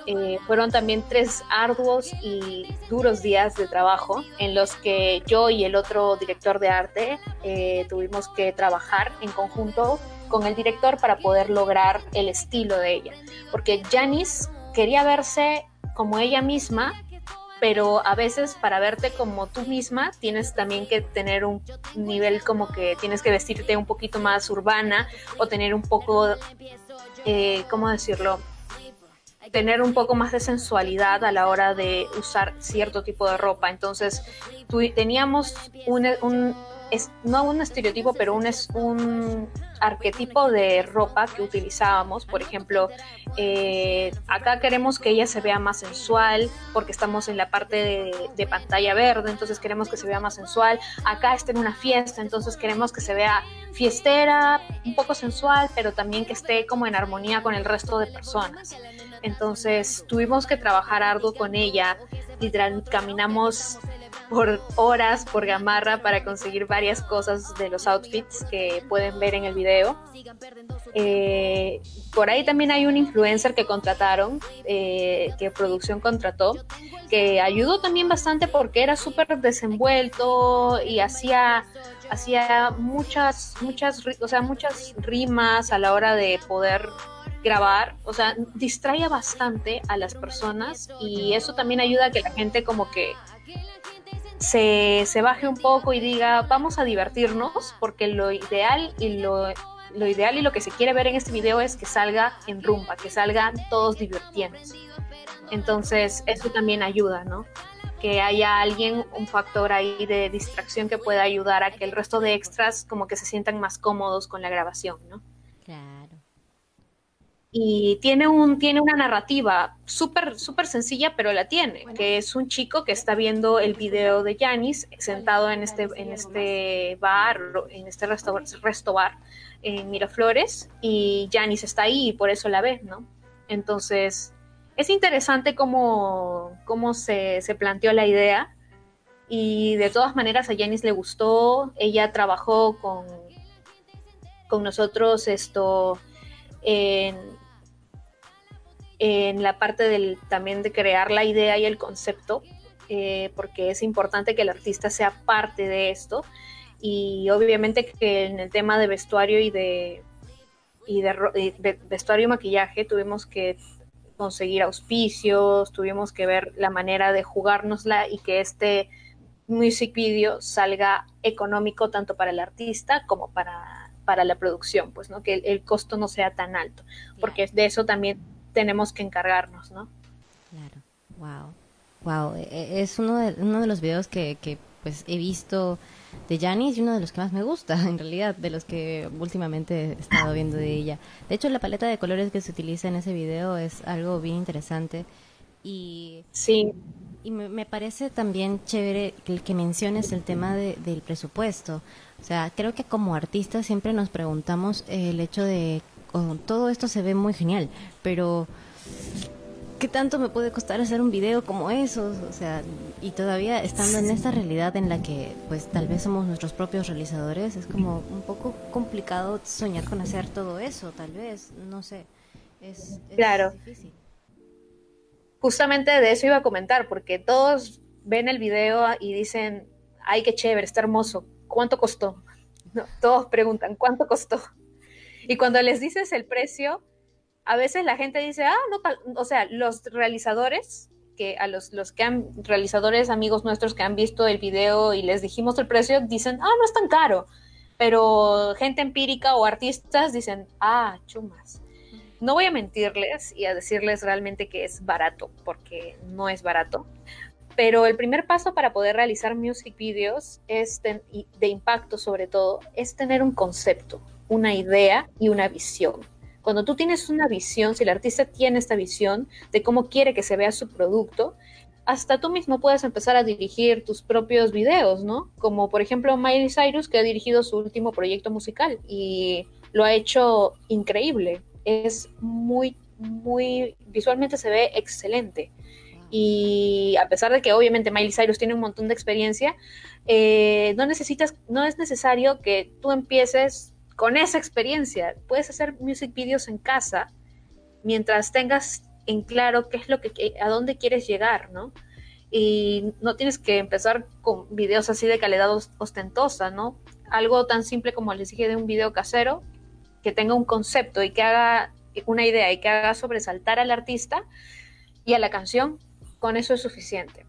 Eh, fueron también tres arduos y duros días de trabajo en los que yo y el otro director de arte eh, tuvimos que trabajar en conjunto con el director para poder lograr el estilo de ella. Porque Janice quería verse como ella misma, pero a veces para verte como tú misma tienes también que tener un nivel como que tienes que vestirte un poquito más urbana o tener un poco, eh, ¿cómo decirlo? tener un poco más de sensualidad a la hora de usar cierto tipo de ropa. Entonces, teníamos un, no un estereotipo, pero un, un arquetipo de ropa que utilizábamos. Por ejemplo, eh, acá queremos que ella se vea más sensual porque estamos en la parte de, pantalla verde, entonces queremos que se vea más sensual. Acá está en una fiesta, entonces queremos que se vea fiestera, un poco sensual, pero también que esté como en armonía con el resto de personas. Entonces tuvimos que trabajar arduo con ella. Literal, caminamos por horas por Gamarra para conseguir varias cosas de los outfits que pueden ver en el video. Eh, por ahí también hay un influencer que contrataron, eh, que producción contrató, que ayudó también bastante porque era súper desenvuelto y hacía hacía muchas muchas o sea muchas rimas a la hora de poder grabar, o sea, distrae bastante a las personas y eso también ayuda a que la gente como que se, se, baje un poco y diga, vamos a divertirnos, porque lo ideal y lo, lo, ideal y lo que se quiere ver en este video es que salga en rumba, que salgan todos divirtiéndose. Entonces, eso también ayuda, ¿no? Que haya alguien, un factor ahí de distracción que pueda ayudar a que el resto de extras como que se sientan más cómodos con la grabación, ¿no? Y tiene, un, tiene una narrativa súper súper sencilla, pero la tiene, que es un chico que está viendo el video de Janis sentado en este, en este bar, en este resto, resto bar en Miraflores, y Janis está ahí y por eso la ve, ¿no? Entonces, es interesante cómo, cómo se, se planteó la idea, y de todas maneras a Janis le gustó, ella trabajó con, con nosotros esto en en la parte del, también de crear la idea y el concepto, eh, porque es importante que el artista sea parte de esto. Y obviamente que en el tema de vestuario y de, y de, vestuario y maquillaje tuvimos que conseguir auspicios, tuvimos que ver la manera de jugárnosla y que este music video salga económico tanto para el artista como para, para la producción, pues, ¿no? Que el, costo no sea tan alto, porque de eso también tenemos que encargarnos, ¿no? Claro, wow. Wow, e, e, es uno de, uno de los videos que, que pues he visto de Janis y uno de los que más me gusta, en realidad, de los que últimamente he estado viendo de ella. De hecho, la paleta de colores que se utiliza en ese video es algo bien interesante y sí. Y me, parece también chévere que, que menciones el tema de, del presupuesto. O sea, creo que como artistas siempre nos preguntamos el hecho de todo esto se ve muy genial, pero ¿qué tanto me puede costar hacer un video como esos? O sea, y todavía estando en esta realidad en la que pues tal vez somos nuestros propios realizadores, es como un poco complicado soñar con hacer todo eso, tal vez, no sé, es, claro. difícil. Justamente de eso iba a comentar, porque todos ven el video y dicen, ay, qué chévere, está hermoso, ¿cuánto costó? todos preguntan, ¿cuánto costó? Y cuando les dices el precio, a veces la gente dice, ah, no, o sea, los realizadores, que a los, los que han, realizadores amigos nuestros que han visto el video y les dijimos el precio, dicen, ah, no es tan caro. Pero gente empírica o artistas dicen, ah, chumas. No voy a mentirles y a decirles realmente que es barato, porque no es barato. Pero el primer paso para poder realizar music videos es de impacto sobre todo, es tener un concepto, una idea y una visión. Cuando tú tienes una visión, si el artista tiene esta visión de cómo quiere que se vea su producto, hasta tú mismo puedes empezar a dirigir tus propios videos, ¿no? Como por ejemplo Miley Cyrus, que ha dirigido su último proyecto musical y lo ha hecho increíble. Es muy, muy, visualmente se ve excelente. Y a pesar de que obviamente Miley Cyrus tiene un montón de experiencia, eh, no necesitas, no es necesario que tú empieces con esa experiencia. Puedes hacer music videos en casa mientras tengas en claro qué es lo que, a dónde quieres llegar, ¿no? Y no tienes que empezar con videos así de calidad ostentosa, ¿no? Algo tan simple como les dije de un video casero, que tenga un concepto y que haga una idea y que haga sobresaltar al artista, y a la canción, con eso es suficiente.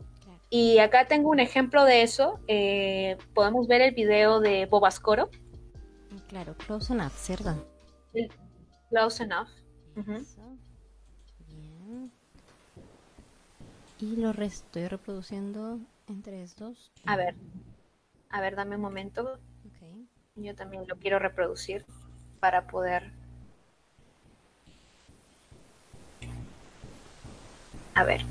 Y acá tengo un ejemplo de eso. Eh, podemos ver el video de Bobascoro. Claro, Close Enough, ¿cierto? Close Enough. Bien. Y lo estoy reproduciendo entre estos. A ver, a ver, dame un momento. Yo también lo quiero reproducir para poder... A ver.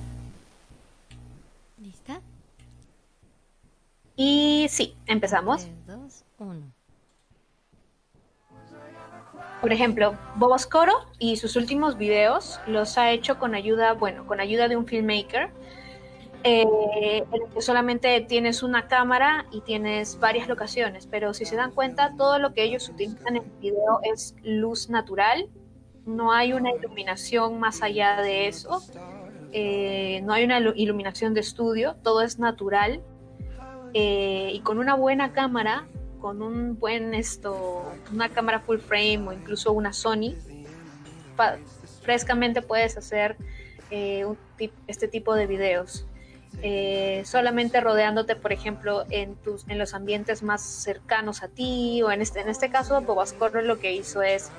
¿Lista? Y sí, empezamos. 3, 2, 1. Por ejemplo, Boboscoro y sus últimos videos los ha hecho con ayuda, bueno, con ayuda de un filmmaker eh, que solamente tienes una cámara y tienes varias locaciones, pero si se dan cuenta, todo lo que ellos utilizan en el video es luz natural, no hay una iluminación más allá de eso, eh, no hay una iluminación de estudio, todo es natural. Eh, y con una buena cámara, con un buen esto, una cámara full frame o incluso una Sony, frescamente puedes hacer este tipo de videos. Eh, solamente rodeándote, por ejemplo, en, tus, en los ambientes más cercanos a ti, o en este, en este caso, Bobascorro lo que hizo es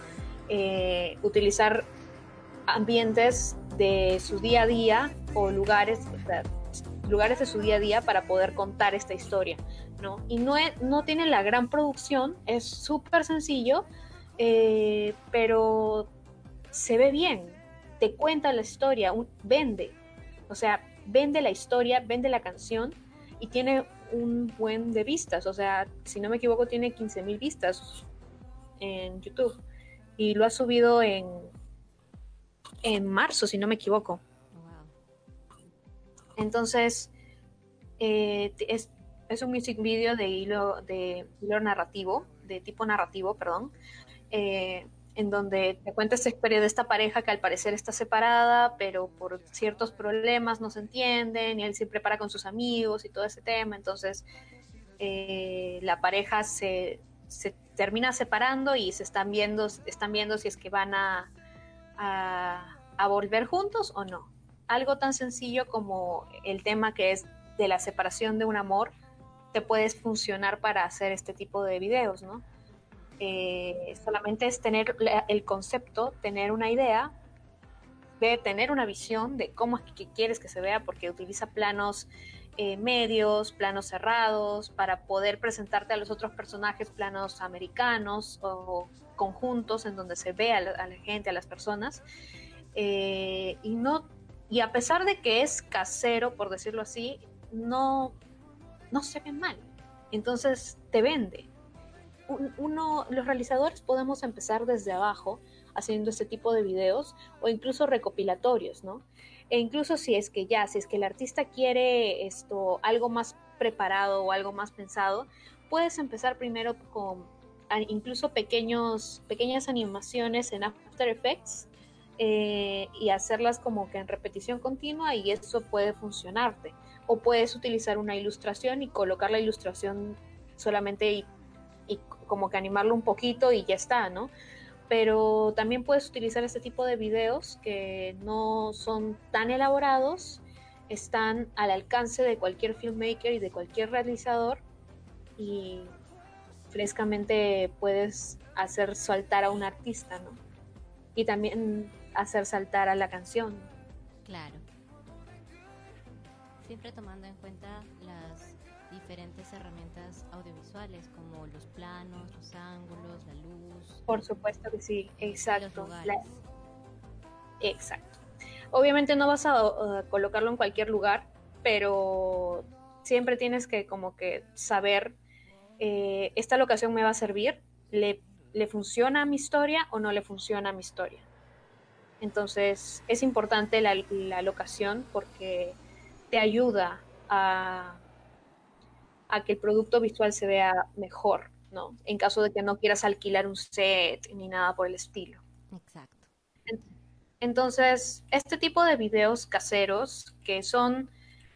eh, utilizar ambientes de su día a día o lugares, lugares de su día a día para poder contar esta historia, ¿no? Y no, no tiene la gran producción, es súper sencillo, eh, pero se ve bien, te cuenta la historia, vende, o sea, vende la historia, vende la canción y tiene un buen de vistas. O sea, si no me equivoco, tiene 15 mil vistas en YouTube. Y lo ha subido en, en marzo, si no me equivoco. Entonces, eh, es, es, un music video de hilo, de hilo narrativo, de tipo narrativo, perdón. Eh, en donde te cuenta esta historia de esta pareja que al parecer está separada, pero por ciertos problemas no se entienden y él se prepara con sus amigos y todo ese tema. Entonces, eh, la pareja se, termina separando y se están viendo, están viendo si es que van a, a, volver juntos o no. Algo tan sencillo como el tema que es de la separación de un amor puedes funcionar para hacer este tipo de videos, ¿no? Eh, solamente es tener el concepto, tener una idea, de tener una visión de cómo es que quieres que se vea, porque utiliza planos eh, medios, planos cerrados, para poder presentarte a los otros personajes, planos americanos o conjuntos en donde se ve a la, gente, a las personas. Eh, y no y a pesar de que es casero, por decirlo así, no, no se ve mal. Entonces te vende uno, los realizadores podemos empezar desde abajo haciendo este tipo de videos o incluso recopilatorios, ¿no? E incluso si es que ya, si es que el artista quiere esto, algo más preparado o algo más pensado, puedes empezar primero con incluso pequeños, pequeñas animaciones en After Effects eh, y hacerlas como que en repetición continua y eso puede funcionarte. O puedes utilizar una ilustración y colocar la ilustración solamente y como que animarlo un poquito y ya está, ¿no? Pero también puedes utilizar este tipo de videos que no son tan elaborados, están al alcance de cualquier filmmaker y de cualquier realizador y frescamente puedes hacer saltar a un artista, ¿no? Y también hacer saltar a la canción. Claro. Siempre tomando en cuenta las diferentes herramientas audiovisuales como los planos, los ángulos, la luz. Por supuesto que sí, exacto. Exacto. Obviamente no vas a colocarlo en cualquier lugar, pero siempre tienes que como que saber, eh, esta locación me va a servir, ¿Le, ¿le funciona a mi historia o no le funciona a mi historia? Entonces es importante la, la locación porque te ayuda a a que el producto visual se vea mejor, ¿no? En caso de que no quieras alquilar un set ni nada por el estilo. Exacto. Entonces, este tipo de videos caseros, que son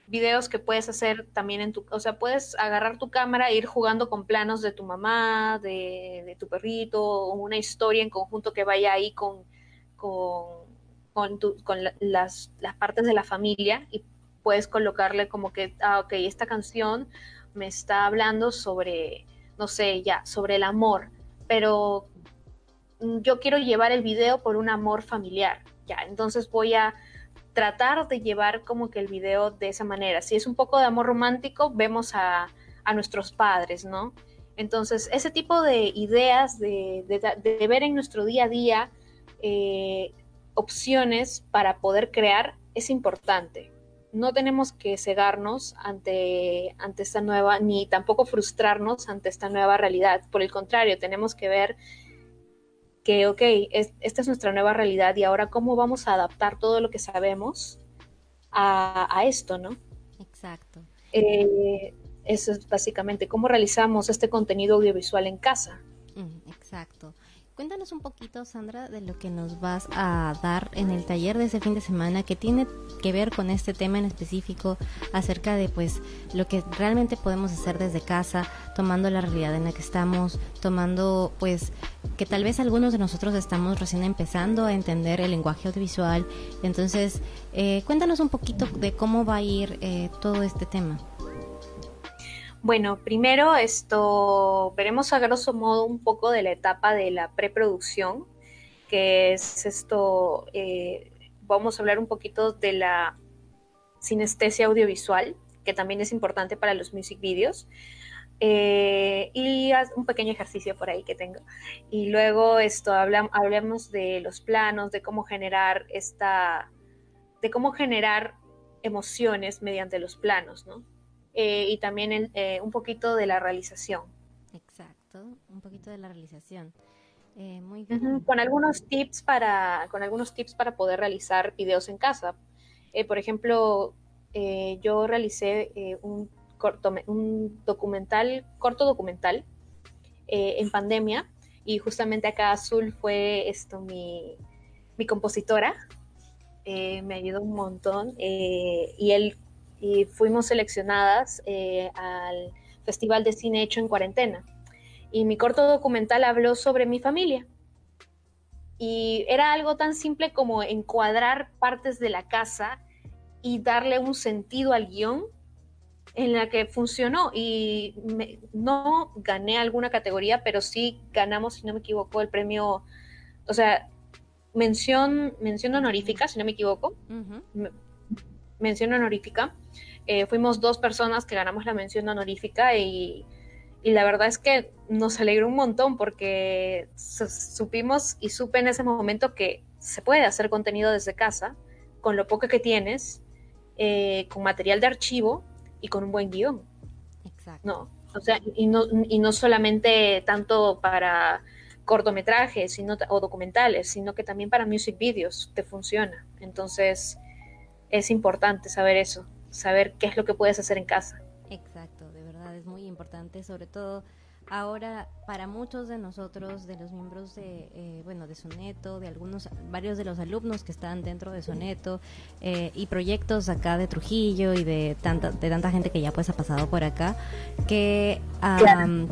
videos que puedes hacer también en tu, o sea, puedes agarrar tu cámara e ir jugando con planos de tu mamá, de, tu perrito, o una historia en conjunto que vaya ahí con, con, con, con las, las partes de la familia y puedes colocarle como que, ah, ok, esta canción me está hablando sobre, no sé, ya, sobre el amor, pero yo quiero llevar el video por un amor familiar, ya, entonces voy a tratar de llevar como que el video de esa manera. Si es un poco de amor romántico, vemos a, a nuestros padres, ¿no? Entonces, ese tipo de ideas, de, de, ver en nuestro día a día eh, opciones para poder crear, es importante. No tenemos que cegarnos ante, ante esta nueva, ni tampoco frustrarnos ante esta nueva realidad. Por el contrario, tenemos que ver que, ok, esta es nuestra nueva realidad y ahora cómo vamos a adaptar todo lo que sabemos a, esto, ¿no? Exacto. Eh, eso es básicamente cómo realizamos este contenido audiovisual en casa. Mm, exacto. Cuéntanos un poquito, Sandra, de lo que nos vas a dar en el taller de ese fin de semana que tiene que ver con este tema en específico acerca de pues lo que realmente podemos hacer desde casa, tomando la realidad en la que estamos, tomando pues que tal vez algunos de nosotros estamos recién empezando a entender el lenguaje audiovisual. Entonces, eh, cuéntanos un poquito de cómo va a ir eh, todo este tema. Bueno, primero esto veremos a grosso modo un poco de la etapa de la preproducción, que es esto, eh, vamos a hablar un poquito de la sinestesia audiovisual, que también es importante para los music videos. Eh, y un pequeño ejercicio por ahí que tengo. Y luego esto hablamos de los planos, de cómo generar esta, de cómo generar emociones mediante los planos, ¿no? Eh, y también eh, un poquito de la realización. Exacto, un poquito de la realización. Eh, muy Con algunos tips para con algunos tips para poder realizar videos en casa. por ejemplo, yo realicé un corto, un documental, corto documental en pandemia y justamente acá Azul fue esto mi, mi compositora. me ayudó un montón y él y fuimos seleccionadas eh, al Festival de Cine Hecho en Cuarentena. Y mi corto documental habló sobre mi familia. Y era algo tan simple como encuadrar partes de la casa y darle un sentido al guion en la que funcionó. Y no gané alguna categoría, pero sí ganamos, si no me equivoco, el premio, o sea, mención, mención honorífica, si no me equivoco. Mención honorífica eh, fuimos dos personas que ganamos la mención honorífica y, la verdad es que nos alegró un montón porque supimos y supe en ese momento que se puede hacer contenido desde casa con lo poco que tienes, eh, con material de archivo y con un buen guion. Exacto. No, o sea, y no, y no solamente tanto para cortometrajes sino, o documentales, sino que también para music videos te funciona. Entonces, es importante saber eso saber qué es lo que puedes hacer en casa. Exacto, de verdad es muy importante, sobre todo ahora para muchos de nosotros, de los miembros de, eh, bueno, de Soneto, de algunos, varios de los alumnos que están dentro de Soneto eh, y proyectos acá de Trujillo y de tanta, de tanta gente que ya pues ha pasado por acá, que,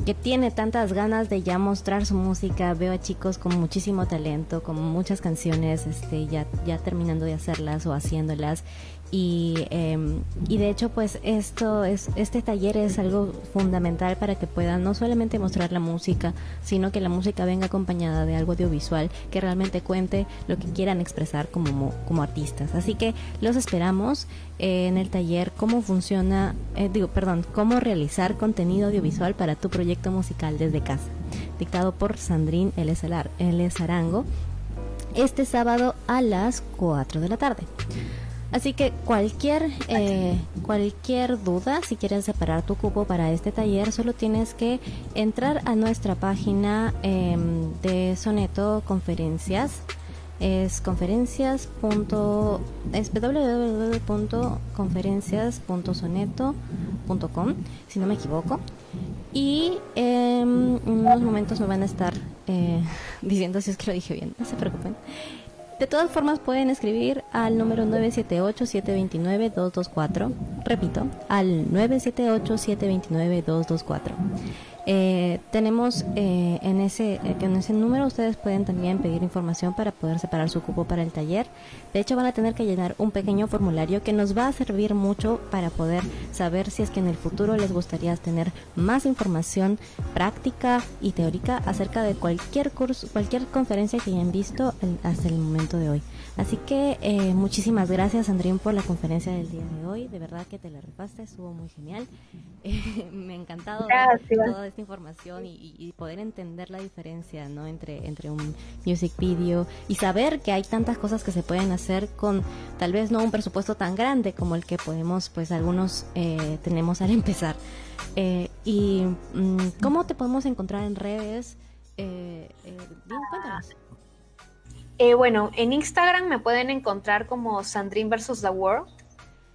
que tiene tantas ganas de ya mostrar su música. Veo a chicos con muchísimo talento, con muchas canciones, este, ya, ya terminando de hacerlas o haciéndolas y, em, y de hecho pues esto es este taller es algo fundamental para que puedan no solamente mostrar la música sino que la música venga acompañada de algo audiovisual que realmente cuente lo que quieran expresar como, como artistas así que los esperamos eh, en el taller cómo funciona eh, digo perdón cómo realizar contenido audiovisual para tu proyecto musical desde casa dictado por Sandrine L. Arango este sábado a las 4 de la tarde Así que cualquier, eh, cualquier duda, si quieres separar tu cupo para este taller, solo tienes que entrar a nuestra página em, de Soneto Conferencias. Es conferencias. es www.conferencias.soneto.com, si no me equivoco. Y en unos momentos me van a estar eh, diciendo si es que lo dije bien, no se preocupen. De todas formas pueden escribir al número 978-729-224. Repito, al 978-729-224. Eh, tenemos eh, en, ese, en ese número ustedes pueden también pedir información para poder separar su cupo para el taller. De hecho van a tener que llenar un pequeño formulario que nos va a servir mucho para poder saber si es que en el futuro les gustaría tener más información práctica y teórica acerca de cualquier curso, cualquier conferencia que hayan visto hasta el momento de hoy. Así que eh, muchísimas gracias, Andrín, por la conferencia del día de hoy. De verdad que te la repaste, estuvo muy genial. me ha encantado toda esta información y, poder entender la diferencia ¿no? entre, entre un music video y saber que hay tantas cosas que se pueden hacer con tal vez no un presupuesto tan grande como el que podemos, pues algunos eh, tenemos al empezar. Eh, y mm, cómo te podemos encontrar en redes. Eh, bien, cuéntanos. Eh, bueno, en Instagram me pueden encontrar como Sandrine versus the World.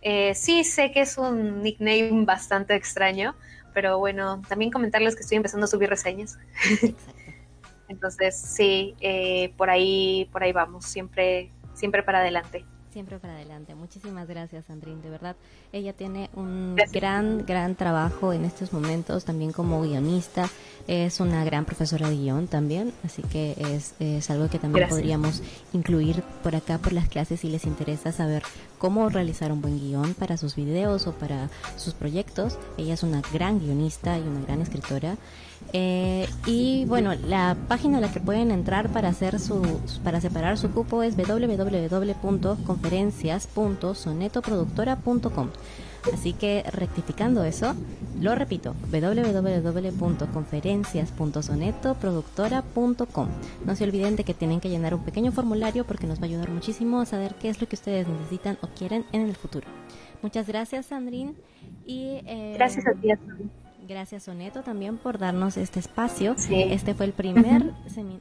Eh, sí, sé que es un nickname bastante extraño, pero bueno, también comentarles que estoy empezando a subir reseñas. Entonces, sí, eh, por ahí, por ahí vamos, siempre, siempre para adelante siempre para adelante. Muchísimas gracias, Sandrine. De verdad, ella tiene un gran, gran trabajo en estos momentos, también como guionista. Es una gran profesora de guion también, así que es, es algo que también podríamos incluir por acá por las clases si les interesa saber cómo realizar un buen guion para sus videos o para sus proyectos. Ella es una gran guionista y una gran escritora. Eh, y bueno, la página a la que pueden entrar para hacer su para separar su cupo es www.conferencias.sonetoproductora.com. Así que rectificando eso, lo repito, www.conferencias.sonetoproductora.com. No se olviden de que tienen que llenar un pequeño formulario porque nos va a ayudar muchísimo a saber qué es lo que ustedes necesitan o quieren en el futuro. Muchas gracias, Sandrine. Y, eh, gracias a ti, Gracias Soneto también por darnos este espacio. Este fue el primer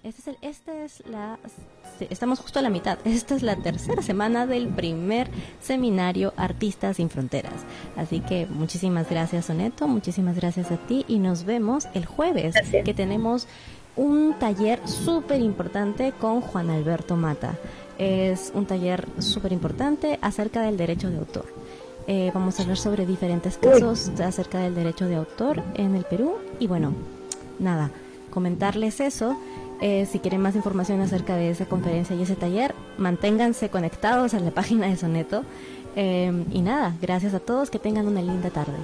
este es el, este es la estamos justo a la mitad. Esta es la tercera semana del primer seminario Artistas sin Fronteras. Así que muchísimas gracias Soneto, muchísimas gracias a ti y nos vemos el jueves que tenemos un taller súper importante con Juan Alberto Mata. Es un taller súper importante acerca del derecho de autor. Eh, vamos a hablar sobre diferentes casos acerca del derecho de autor en el Perú. Y bueno, nada, comentarles eso. Eh, si quieren más información acerca de esa conferencia y ese taller, manténganse conectados a la página de Soneto. Eh, y nada, gracias a todos, que tengan una linda tarde.